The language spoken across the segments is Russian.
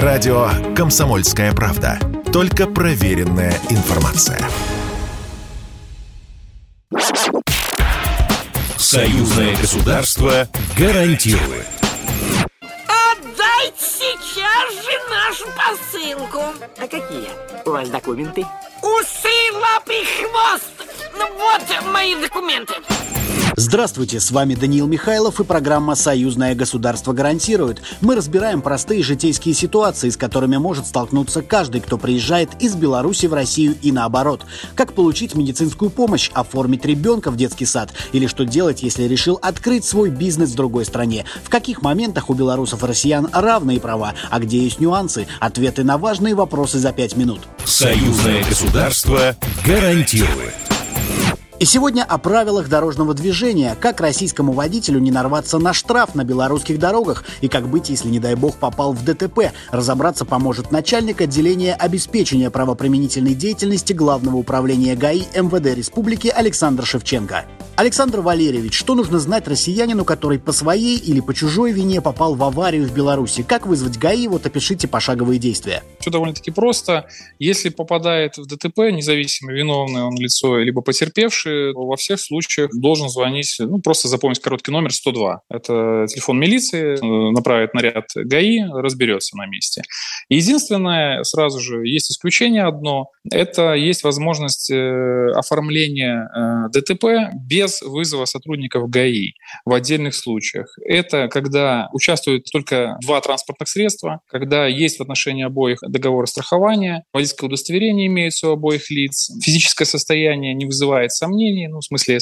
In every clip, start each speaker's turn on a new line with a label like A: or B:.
A: Радио «Комсомольская правда». Только проверенная информация. Союзное государство гарантирует.
B: Отдайте сейчас же нашу посылку.
C: А какие у вас документы?
B: Усы, лапы, хвост. Ну вот мои документы.
D: Здравствуйте, с вами Даниил Михайлов и программа «Союзное государство гарантирует». Мы разбираем простые житейские ситуации, с которыми может столкнуться каждый, кто приезжает из Беларуси в Россию и наоборот. Как получить медицинскую помощь, оформить ребенка в детский сад или что делать, если решил открыть свой бизнес в другой стране. В каких моментах у белорусов и россиян равные права, а где есть нюансы. Ответы на важные вопросы за пять минут.
A: Союзное государство гарантирует.
D: И сегодня о правилах дорожного движения, как российскому водителю не нарваться на штраф на белорусских дорогах и как быть, если, не дай бог, попал в ДТП. Разобраться поможет начальник отделения обеспечения правоприменительной деятельности Главного управления ГАИ МВД Республики Александр Шевченко. Александр Валерьевич, что нужно знать россиянину, который по своей или по чужой вине попал в аварию в Беларуси? Как вызвать ГАИ? Вот опишите пошаговые действия.
E: Все довольно-таки просто. Если попадает в ДТП, независимо, виновное он лицо, либо потерпевший, во всех случаях должен звонить, ну, просто запомнить короткий номер 102. Это телефон милиции, направит наряд ГАИ, разберется на месте. Единственное, сразу же, есть исключение одно, это есть возможность э, оформления э, ДТП без вызова сотрудников ГАИ в отдельных случаях. Это когда участвуют только два транспортных средства, когда есть в отношении обоих договор страхования, водительское удостоверение имеется у обоих лиц, физическое состояние не вызывает сомнений, ну, в смысле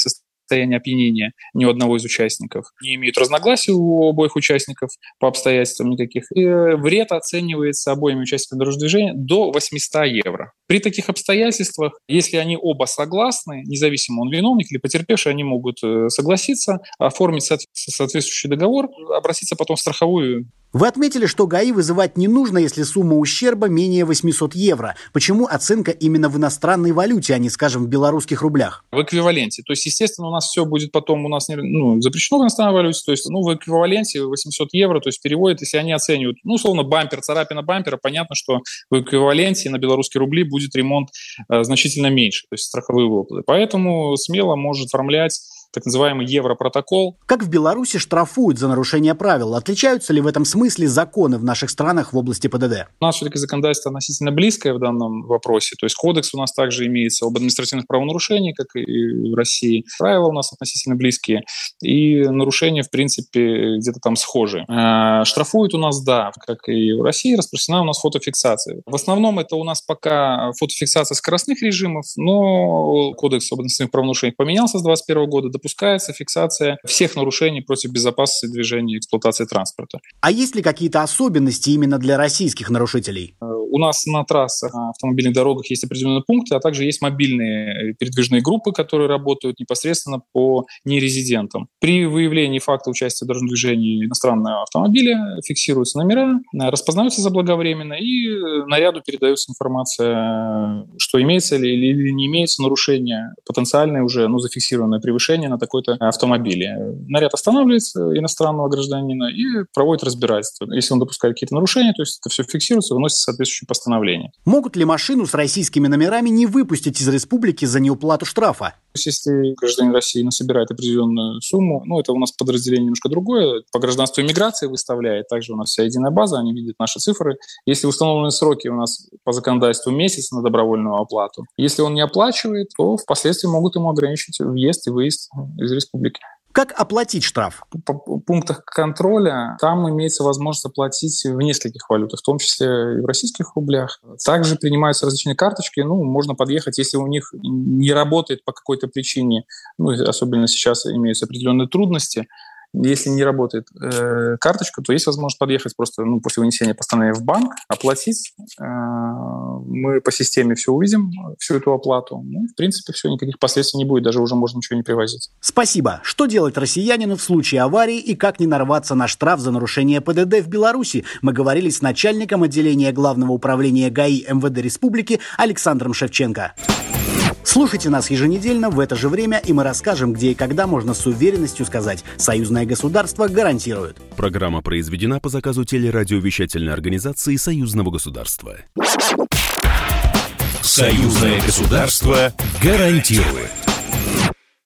E: состояние опьянения ни у одного из участников. Не имеют разногласий у обоих участников по обстоятельствам никаких. И э, вред оценивается обоими участниками дорожного движения до 800 евро. При таких обстоятельствах, если они оба согласны, независимо он виновник или потерпевший, они могут э, согласиться, оформить соответствующий договор, обратиться потом в страховую
D: вы отметили, что ГАИ вызывать не нужно, если сумма ущерба менее 800 евро. Почему оценка именно в иностранной валюте, а не, скажем, в белорусских рублях?
E: В эквиваленте. То есть, естественно, у нас все будет потом у нас ну, запрещено в иностранной валюте. То есть, ну, в эквиваленте 800 евро, то есть переводят, если они оценивают, ну, условно, бампер, царапина бампера, понятно, что в эквиваленте на белорусские рубли будет ремонт э, значительно меньше, то есть страховые выплаты. Поэтому смело может оформлять так называемый Европротокол.
D: Как в Беларуси штрафуют за нарушение правил? Отличаются ли в этом смысле законы в наших странах в области ПДД?
E: У нас все-таки законодательство относительно близкое в данном вопросе. То есть кодекс у нас также имеется об административных правонарушениях, как и в России. Правила у нас относительно близкие. И нарушения, в принципе, где-то там схожи. А, штрафуют у нас, да, как и в России, распространена у нас фотофиксация. В основном это у нас пока фотофиксация скоростных режимов, но кодекс об административных правонарушениях поменялся с 2021 года допускается фиксация всех нарушений против безопасности движения и эксплуатации транспорта.
D: А есть ли какие-то особенности именно для российских нарушителей?
E: Э, у нас на трассах, на автомобильных дорогах есть определенные пункты, а также есть мобильные передвижные группы, которые работают непосредственно по нерезидентам. При выявлении факта участия в дорожном движении иностранного автомобиля фиксируются номера, распознаются заблаговременно и наряду передается информация, что имеется ли или не имеется нарушение, потенциальное уже, ну, зафиксированное превышение на такой-то автомобиле. Наряд останавливается иностранного гражданина и проводит разбирательство. Если он допускает какие-то нарушения, то есть это все фиксируется, выносится соответствующее постановление.
D: Могут ли машину с российскими номерами не выпустить из республики за неуплату штрафа?
E: Если гражданин России насобирает определенную сумму, ну, это у нас подразделение немножко другое, по гражданству иммиграции выставляет, также у нас вся единая база, они видят наши цифры. Если установленные сроки у нас по законодательству месяц на добровольную оплату, если он не оплачивает, то впоследствии могут ему ограничить въезд и выезд из республики.
D: Как оплатить штраф?
E: Пунктах контроля там имеется возможность оплатить в нескольких валютах, в том числе и в российских рублях. Также принимаются различные карточки. Ну, можно подъехать, если у них не работает по какой-то причине, ну, особенно сейчас имеются определенные трудности, если не работает э, карточка, то есть возможность подъехать просто ну, после вынесения постановления в банк, оплатить. Э, мы по системе все увидим, всю эту оплату. Ну, в принципе, все, никаких последствий не будет, даже уже можно ничего не привозить.
D: Спасибо. Что делать россиянину в случае аварии и как не нарваться на штраф за нарушение ПДД в Беларуси? Мы говорили с начальником отделения Главного управления ГАИ МВД Республики Александром Шевченко. Слушайте нас еженедельно в это же время, и мы расскажем, где и когда можно с уверенностью сказать «Союзное государство гарантирует».
A: Программа произведена по заказу телерадиовещательной организации Союзного государства. Союзное государство гарантирует.